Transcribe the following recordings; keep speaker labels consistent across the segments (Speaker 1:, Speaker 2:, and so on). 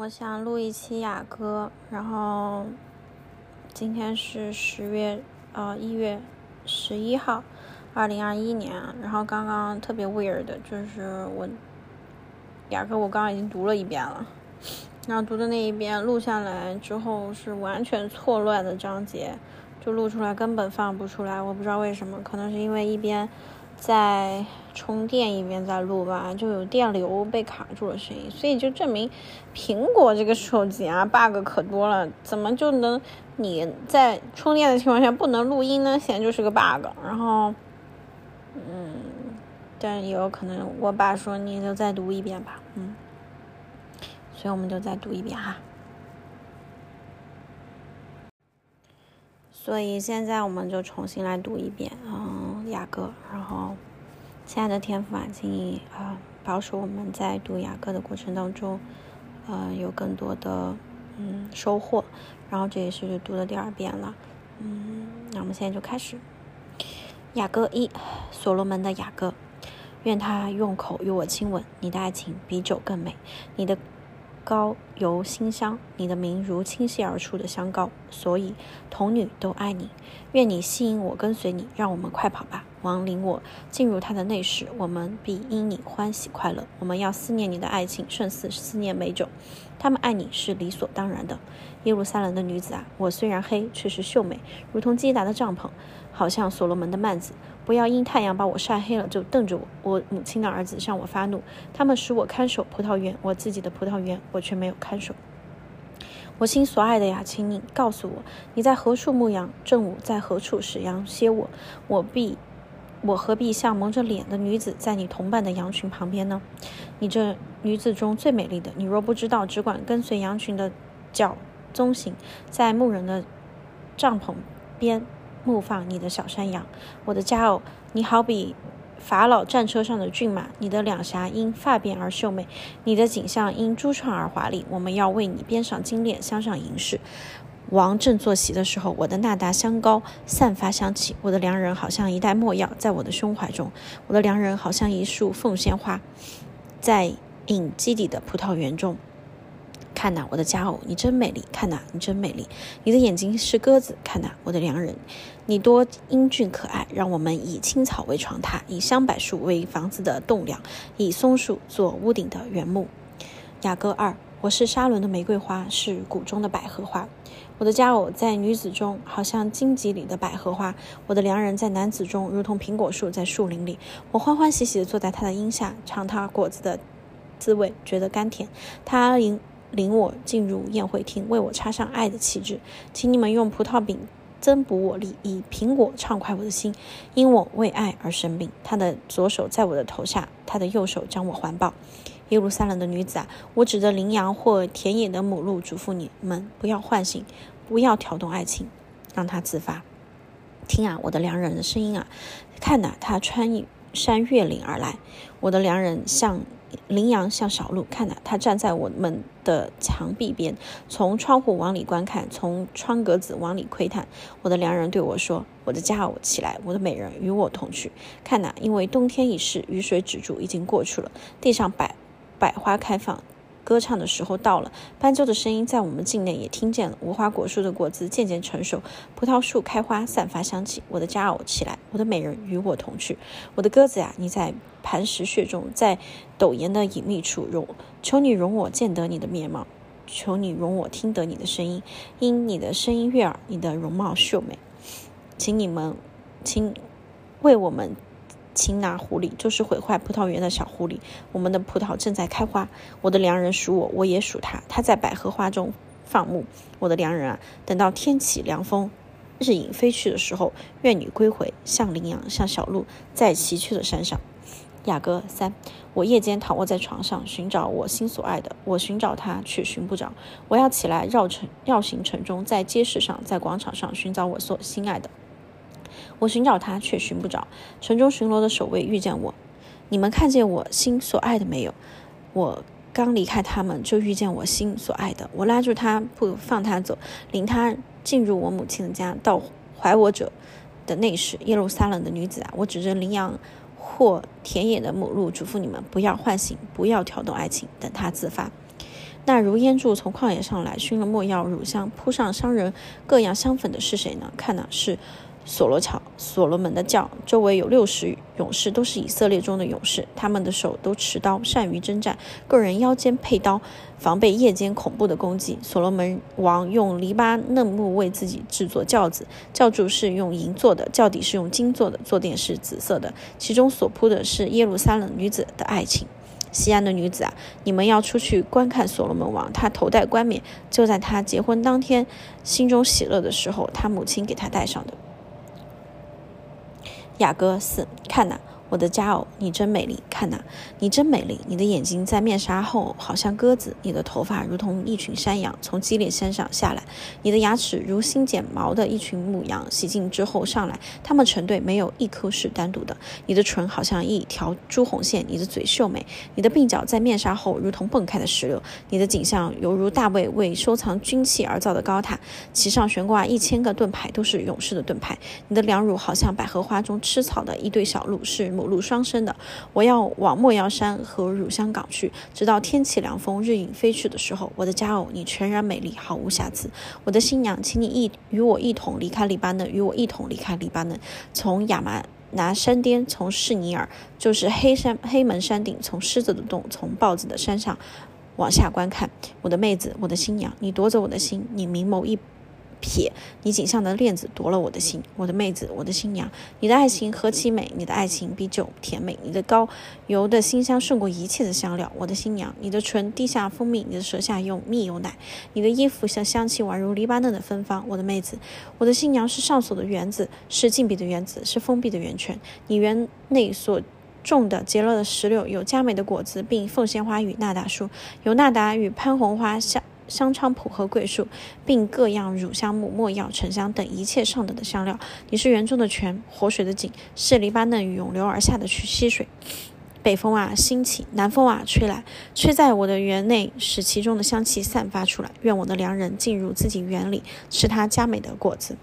Speaker 1: 我想录一期雅歌，然后今天是十月呃一月十一号，二零二一年。然后刚刚特别 weird 就是我雅歌我刚刚已经读了一遍了，然后读的那一遍录下来之后是完全错乱的章节，就录出来根本放不出来。我不知道为什么，可能是因为一边。在充电一边在录吧，就有电流被卡住了声音，所以就证明苹果这个手机啊 bug 可多了，怎么就能你在充电的情况下不能录音呢？显然就是个 bug。然后，嗯，但也有可能我爸说你就再读一遍吧，嗯，所以我们就再读一遍哈。所以现在我们就重新来读一遍，嗯，雅歌。然后，亲爱的天父啊，请你啊保守我们在读雅歌的过程当中，呃，有更多的嗯收获。然后这也是读的第二遍了，嗯，那我们现在就开始。雅歌一，所罗门的雅歌，愿他用口与我亲吻，你的爱情比酒更美，你的。膏油馨香，你的名如倾泻而出的香膏，所以童女都爱你。愿你吸引我跟随你，让我们快跑吧。王领我进入他的内室，我们必因你欢喜快乐。我们要思念你的爱情，胜似思念美酒。他们爱你是理所当然的。耶路撒冷的女子啊，我虽然黑，却是秀美，如同基达的帐篷，好像所罗门的幔子。不要因太阳把我晒黑了就瞪着我。我母亲的儿子向我发怒，他们使我看守葡萄园，我自己的葡萄园我却没有看守。我心所爱的呀，请你告诉我，你在何处牧羊？正午在何处使羊歇我？我必，我何必像蒙着脸的女子在你同伴的羊群旁边呢？你这女子中最美丽的，你若不知道，只管跟随羊群的脚踪行，在牧人的帐篷边。牧放你的小山羊，我的佳偶，你好比法老战车上的骏马，你的两颊因发辫而秀美，你的颈项因珠串而华丽。我们要为你编上金链，镶上银饰。王正坐席的时候，我的那达香膏散发香气，我的良人好像一袋墨药在我的胸怀中，我的良人好像一束凤仙花，在隐基底的葡萄园中。看呐，我的佳偶，你真美丽！看呐，你真美丽！你的眼睛是鸽子。看呐，我的良人，你多英俊可爱！让我们以青草为床榻，以香柏树为房子的栋梁，以松树做屋顶的原木。雅歌二，我是沙伦的玫瑰花，是谷中的百合花。我的佳偶在女子中，好像荆棘里的百合花；我的良人在男子中，如同苹果树在树林里。我欢欢喜喜地坐在他的荫下，尝他果子的滋味，觉得甘甜。他引。领我进入宴会厅，为我插上爱的旗帜，请你们用葡萄饼增补我力，以苹果畅快我的心，因我为爱而生病。他的左手在我的头下，他的右手将我环抱。耶路撒冷的女子啊，我指着羚羊或田野的母鹿嘱咐你们：不要唤醒，不要挑动爱情，让它自发。听啊，我的良人的声音啊，看呐，他穿山越岭而来。我的良人像。羚羊像小鹿，看呐，他站在我们的墙壁边，从窗户往里观看，从窗格子往里窥探。我的良人对我说：“我的佳偶起来，我的美人与我同去。看呐，因为冬天已逝，雨水止住，已经过去了，地上百百花开放。”歌唱的时候到了，斑鸠的声音在我们境内也听见了。无花果树的果子渐渐成熟，葡萄树开花，散发香气。我的佳偶起来，我的美人与我同去。我的鸽子呀，你在磐石穴中，在陡岩的隐秘处容，求你容我见得你的面貌，求你容我听得你的声音，因你的声音悦耳，你的容貌秀美，请你们，请为我们。擒拿狐狸就是毁坏葡萄园的小狐狸。我们的葡萄正在开花，我的良人属我，我也属他。他在百合花中放牧。我的良人啊，等到天起凉风，日影飞去的时候，愿你归回，像羚羊，像小鹿，在崎岖的山上。雅歌三，我夜间躺卧在床上，寻找我心所爱的，我寻找他，却寻不着。我要起来绕城，绕行城中，在街市上，在广场上寻找我所心爱的。我寻找他，却寻不着。城中巡逻的守卫遇见我，你们看见我心所爱的没有？我刚离开他们，就遇见我心所爱的。我拉住他，不放他走，领他进入我母亲的家，到怀我者的内室。耶路撒冷的女子啊，我指着羚羊或田野的母鹿，嘱咐你们不要唤醒，不要挑动爱情，等他自发。那如烟柱从旷野上来，熏了墨药乳香，铺上商人各样香粉的是谁呢？看呐，是。所罗桥，所罗门的教，周围有六十勇士，都是以色列中的勇士。他们的手都持刀，善于征战。个人腰间佩刀，防备夜间恐怖的攻击。所罗门王用黎巴嫩木为自己制作轿子，轿柱是用银做的，轿底是用金做的，坐垫是紫色的，其中所铺的是耶路撒冷女子的爱情。西安的女子啊，你们要出去观看所罗门王，他头戴冠冕，就在他结婚当天，心中喜乐的时候，他母亲给他戴上的。雅阁四，看呐。我的佳偶，你真美丽！看呐，你真美丽！你的眼睛在面纱后好像鸽子，你的头发如同一群山羊从基列山上下来，你的牙齿如新剪毛的一群母羊洗净之后上来，它们成对，没有一颗是单独的。你的唇好像一条朱红线，你的嘴秀美，你的鬓角在面纱后如同迸开的石榴，你的景象犹如大卫为收藏军器而造的高塔，其上悬挂一千个盾牌，都是勇士的盾牌。你的两乳好像百合花中吃草的一对小鹿，是。母鹿双生的，我要往莫药山和乳香港去，直到天气凉风，日影飞去的时候。我的佳偶，你全然美丽，毫无瑕疵。我的新娘，请你一与我一同离开黎巴嫩，与我一同离开黎巴嫩，从亚麻拿山巅，从士尼尔，就是黑山黑门山顶，从狮子的洞，从豹子的山上往下观看。我的妹子，我的新娘，你夺走我的心，你明眸一。撇，你颈项的链子夺了我的心，我的妹子，我的新娘，你的爱情何其美，你的爱情比酒甜美，你的膏油的馨香胜过一切的香料，我的新娘，你的唇滴下蜂蜜，你的舌下用蜜有奶，你的衣服像香气宛如黎巴嫩的芬芳，我的妹子，我的新娘是上锁的园子，是禁闭的园子，是封闭的圆圈，你园内所种的结了的石榴有佳美的果子，并凤仙花与纳达树，有纳达与潘红花香。香菖蒲和桂树，并各样乳香木、没药、沉香等一切上等的香料。你是园中的泉，活水的井，是黎巴嫩涌流而下的去溪水。北风啊，兴起；南风啊，吹来，吹在我的园内，使其中的香气散发出来。愿我的良人进入自己园里，吃他佳美的果子。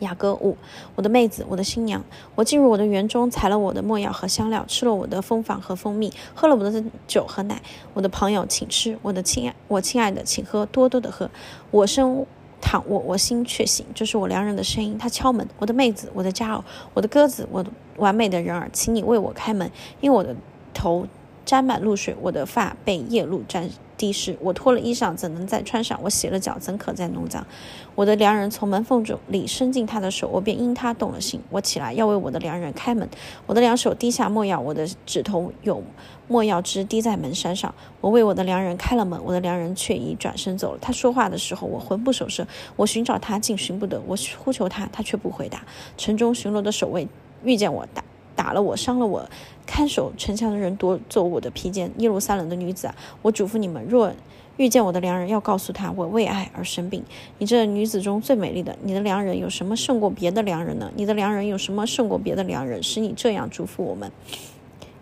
Speaker 1: 雅歌五，我的妹子，我的新娘，我进入我的园中，采了我的墨药和香料，吃了我的蜂房和蜂蜜，喝了我的酒和奶。我的朋友，请吃；我的亲爱，我亲爱的，请喝，多多的喝。我身躺卧，我心却醒。这是我良人的声音，他敲门。我的妹子，我的佳偶，我的鸽子，我的完美的人儿，请你为我开门，因为我的头沾满露水，我的发被夜露沾。地势，我脱了衣裳，怎能再穿上？我洗了脚，怎可再弄脏？我的良人从门缝中里伸进他的手，我便因他动了心。我起来要为我的良人开门，我的两手滴下墨药，我的指头有墨药汁滴在门山上。我为我的良人开了门，我的良人却已转身走了。他说话的时候，我魂不守舍，我寻找他，竟寻不得；我呼求他，他却不回答。城中巡逻的守卫遇见我，打打了我，伤了我。看守城墙的人夺走我的披肩，耶路撒冷的女子啊，我嘱咐你们，若遇见我的良人，要告诉他，我为爱而生病。你这女子中最美丽的，你的良人有什么胜过别的良人呢？你的良人有什么胜过别的良人，使你这样嘱咐我们？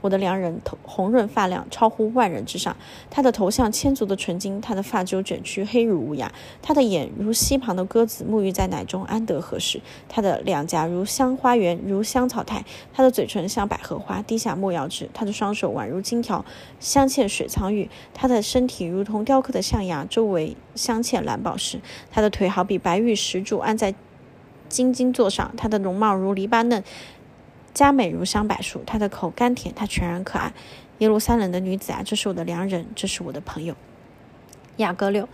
Speaker 1: 我的良人头红润发亮，超乎万人之上。他的头像千足的纯金，他的发揪卷曲，黑如乌鸦。他的眼如溪旁的鸽子，沐浴在奶中，安得何时？他的两颊如香花园，如香草台。他的嘴唇像百合花，滴下没药汁。他的双手宛如金条，镶嵌水苍玉。他的身体如同雕刻的象牙，周围镶嵌蓝宝石。他的腿好比白玉石柱安在金金座上。他的容貌如黎巴嫩。佳美如香柏树，她的口甘甜，她全然可爱。耶路撒冷的女子啊，这是我的良人，这是我的朋友。雅各六，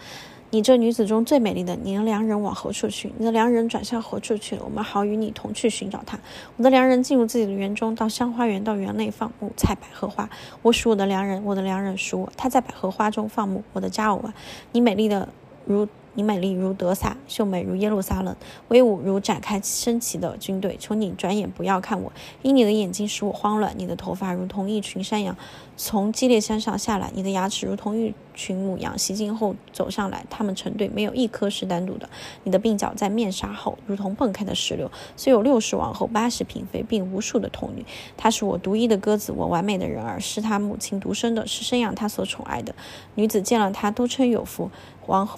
Speaker 1: 你这女子中最美丽的，你的良人往何处去？你的良人转向何处去了？我们好与你同去寻找他。我的良人进入自己的园中，到香花园，到园内放牧，采百合花。我属我的良人，我的良人属我，他在百合花中放牧。我的佳偶啊，你美丽的如。你美丽如德撒，秀美如耶路撒冷，威武如展开升旗的军队。求你转眼不要看我，因你的眼睛使我慌乱。你的头发如同一群山羊从基列山上下来，你的牙齿如同一群母羊袭境后走上来，它们成对，没有一颗是单独的。你的鬓角在面纱后如同迸开的石榴，虽有六十王后、八十嫔妃，并无数的童女。她是我独一的鸽子，我完美的人儿，是她母亲独生的，是生养她所宠爱的。女子见了她都称有福，王。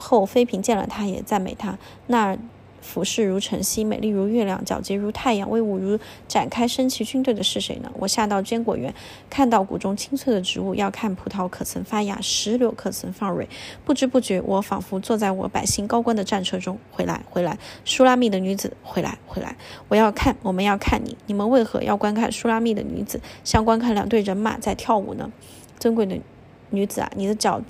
Speaker 1: 后妃嫔见了他，也赞美他。那俯视如晨曦，美丽如月亮，皎洁如太阳，威武如展开升旗军队的是谁呢？我下到坚果园，看到谷中青翠的植物，要看葡萄可曾发芽，石榴可曾放蕊。不知不觉，我仿佛坐在我百姓高官的战车中。回来，回来，舒拉密的女子，回来，回来！我要看，我们要看你。你们为何要观看舒拉密的女子，像观看两队人马在跳舞呢？尊贵的女子啊，你的脚。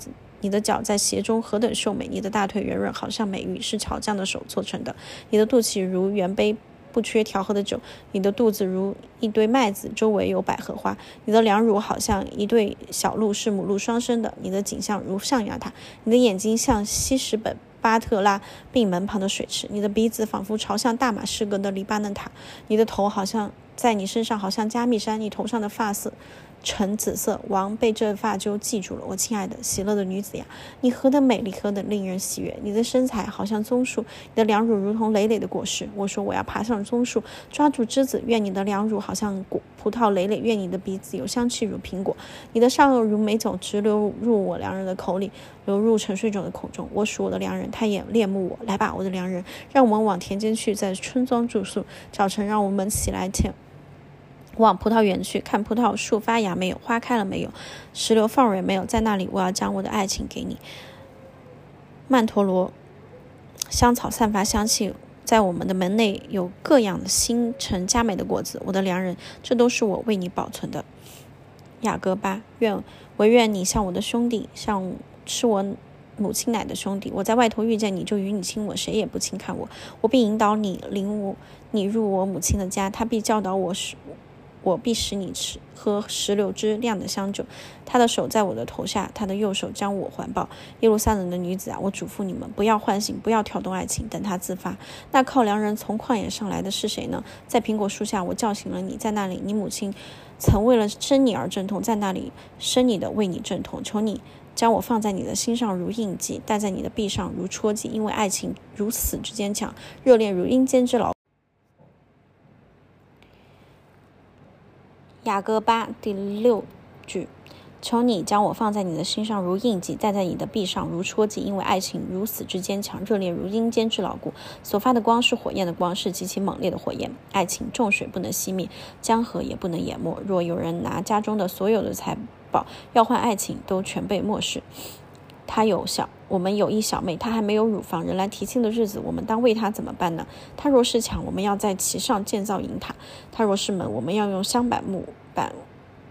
Speaker 1: 你的脚在鞋中何等秀美！你的大腿圆润，好像美玉，是巧匠的手做成的。你的肚脐如圆杯，不缺调和的酒。你的肚子如一堆麦子，周围有百合花。你的两乳好像一对小鹿，是母鹿双生的。你的颈项如象牙塔，你的眼睛像西什本巴特拉病门旁的水池。你的鼻子仿佛朝向大马士革的黎巴嫩塔。你的头好像在你身上，好像加密山。你头上的发色。橙紫色，王被这发揪记住了。我亲爱的、喜乐的女子呀，你何等美丽，何等令人喜悦！你的身材好像棕树，你的两乳如同累累的果实。我说我要爬上棕树，抓住枝子。愿你的两乳好像果葡萄累累，愿你的鼻子有香气如苹果，你的上颚如美酒直流入我良人的口里，流入沉睡者的口中。我属我的良人，他也恋慕我。来吧，我的良人，让我们往田间去，在村庄住宿。早晨，让我们起来前。往葡萄园去看葡萄树发芽没有，花开了没有，石榴放蕊没有，在那里我要将我的爱情给你。曼陀罗香草散发香气，在我们的门内有各样的星辰佳美的果子，我的良人，这都是我为你保存的。雅各巴，愿唯愿你像我的兄弟，像吃我母亲奶的兄弟。我在外头遇见你就与你亲吻，谁也不轻看我，我必引导你领我你入我母亲的家，他必教导我是。我必使你吃喝石榴汁酿的香酒。他的手在我的头下，他的右手将我环抱。耶路撒冷的女子啊，我嘱咐你们，不要唤醒，不要挑动爱情，等他自发。那靠良人从旷野上来的是谁呢？在苹果树下，我叫醒了你，在那里，你母亲曾为了生你而阵痛，在那里生你的为你阵痛。求你将我放在你的心上如印记，戴在你的臂上如戳记，因为爱情如此之坚强，热恋如阴间之牢。雅各巴第六句，求你将我放在你的心上如印记，戴在你的臂上如戳记，因为爱情如此之坚强，热烈如阴间之牢固。所发的光是火焰的光，是极其猛烈的火焰。爱情重水不能熄灭，江河也不能淹没。若有人拿家中的所有的财宝要换爱情，都全被漠视。他有小，我们有一小妹，她还没有乳房，人来提亲的日子，我们当为她怎么办呢？她若是墙，我们要在其上建造银塔；她若是门，我们要用香板木板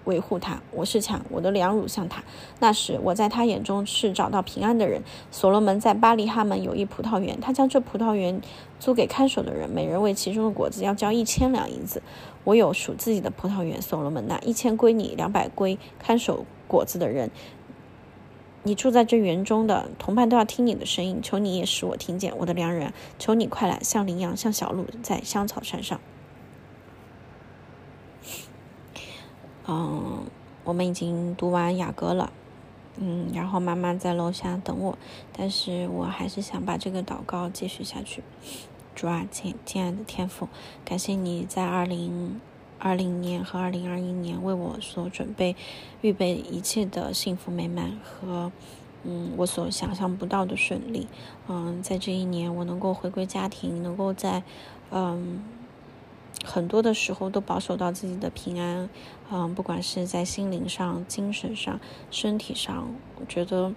Speaker 1: 维护她。我是墙，我的两乳像塔。那时我在她眼中是找到平安的人。所罗门在巴黎哈门有一葡萄园，他将这葡萄园租给看守的人，每人为其中的果子要交一千两银子。我有属自己的葡萄园，所罗门那一千归你，两百归看守果子的人。你住在这园中的同伴都要听你的声音，求你也使我听见，我的良人，求你快来，像羚羊，像小鹿，在香草山上。嗯，我们已经读完雅歌了，嗯，然后妈妈在楼下等我，但是我还是想把这个祷告继续下去。主啊，亲亲爱的天父，感谢你在二零。二零年和二零二一年为我所准备、预备一切的幸福美满和，嗯，我所想象不到的顺利。嗯，在这一年，我能够回归家庭，能够在，嗯，很多的时候都保守到自己的平安。嗯，不管是在心灵上、精神上、身体上，我觉得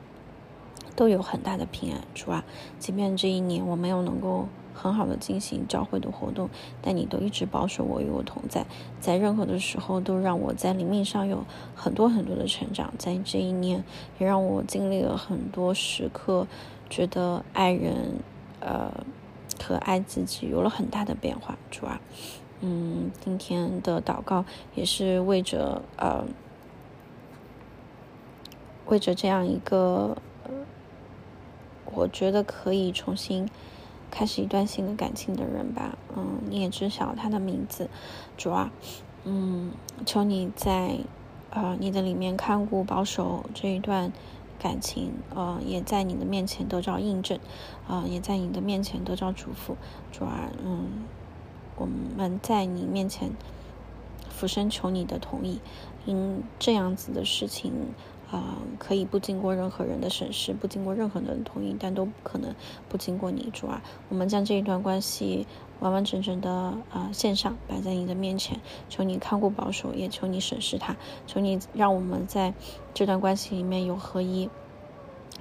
Speaker 1: 都有很大的平安，主啊。即便这一年我没有能够。很好的进行教会的活动，但你都一直保守我与我同在，在任何的时候都让我在灵命上有很多很多的成长。在这一年，也让我经历了很多时刻，觉得爱人，呃，和爱自己有了很大的变化。主啊，嗯，今天的祷告也是为着呃，为着这样一个，我觉得可以重新。开始一段新的感情的人吧，嗯，你也知晓他的名字，主啊，嗯，求你在，呃，你的里面看顾保守这一段感情，呃，也在你的面前得到印证，呃，也在你的面前得到祝福，主啊，嗯，我们在你面前俯身求你的同意，因这样子的事情，呃，可以不经过任何人的审视，不经过任何人的同意，但都不可能不经过你主啊。我们将这一段关系完完整整的呃献上，摆在你的面前，求你看顾保守，也求你审视他，求你让我们在这段关系里面有合一。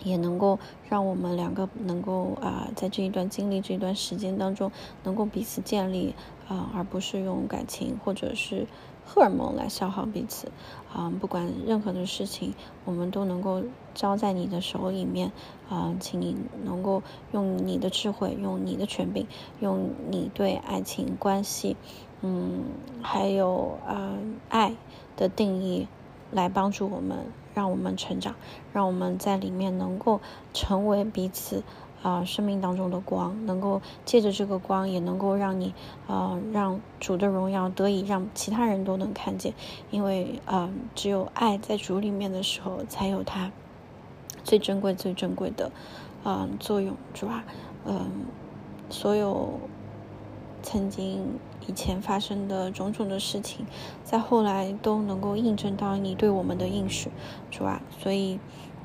Speaker 1: 也能够让我们两个能够啊，在这一段经历、这段时间当中，能够彼此建立啊，而不是用感情或者是荷尔蒙来消耗彼此啊。不管任何的事情，我们都能够交在你的手里面啊，请你能够用你的智慧、用你的权柄、用你对爱情关系，嗯，还有啊爱的定义来帮助我们。让我们成长，让我们在里面能够成为彼此啊生命当中的光，能够借着这个光，也能够让你啊让主的荣耀得以让其他人都能看见，因为啊只有爱在主里面的时候，才有它最珍贵、最珍贵的啊作用，主啊，嗯，所有曾经。以前发生的种种的事情，在后来都能够印证到你对我们的应许，是吧？所以，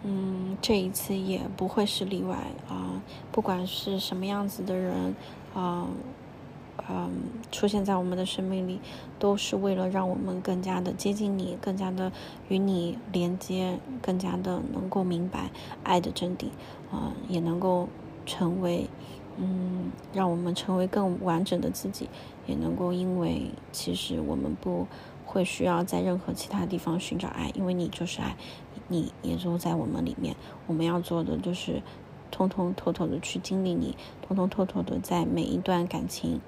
Speaker 1: 嗯，这一次也不会是例外啊！不管是什么样子的人，啊，嗯，出现在我们的生命里，都是为了让我们更加的接近你，更加的与你连接，更加的能够明白爱的真谛，啊，也能够成为。嗯，让我们成为更完整的自己，也能够因为其实我们不会需要在任何其他地方寻找爱，因为你就是爱，你也就在我们里面。我们要做的就是通通透透的去经历你，通通透透的在每一段感情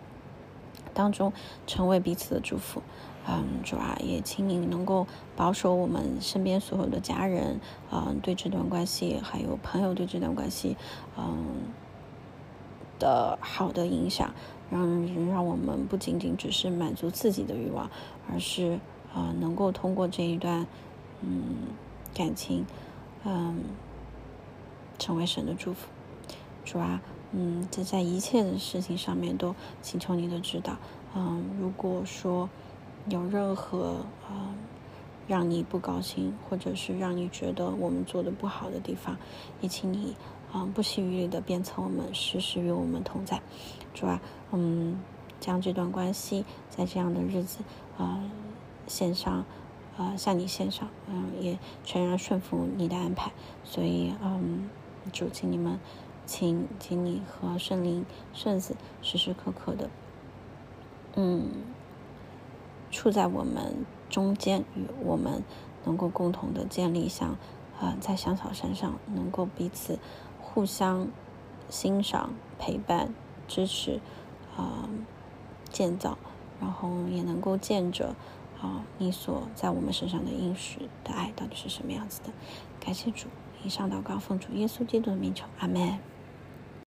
Speaker 1: 当中成为彼此的祝福。嗯，主啊，也请你能够保守我们身边所有的家人，嗯，对这段关系还有朋友对这段关系，嗯。的好的影响，让让我们不仅仅只是满足自己的欲望，而是啊能够通过这一段嗯感情嗯成为神的祝福。主啊，嗯，这在一切的事情上面都请求你的指导。嗯，如果说有任何啊让你不高兴，或者是让你觉得我们做的不好的地方，也请你。啊，不惜余力的鞭策我们，时时与我们同在，主啊，嗯，将这段关系在这样的日子啊献上，啊向你献上，嗯，也全然顺服你的安排。所以，嗯，主，请你们，请，请你和圣灵、圣子时时刻刻的，嗯，处在我们中间，与我们能够共同的建立像，啊，在香草山上能够彼此。互相欣赏、陪伴、支持，啊，建造，然后也能够见着啊，你所在我们身上的应许的爱到底是什么样子的？感谢主，以上祷告奉主耶稣基督的名求，阿门。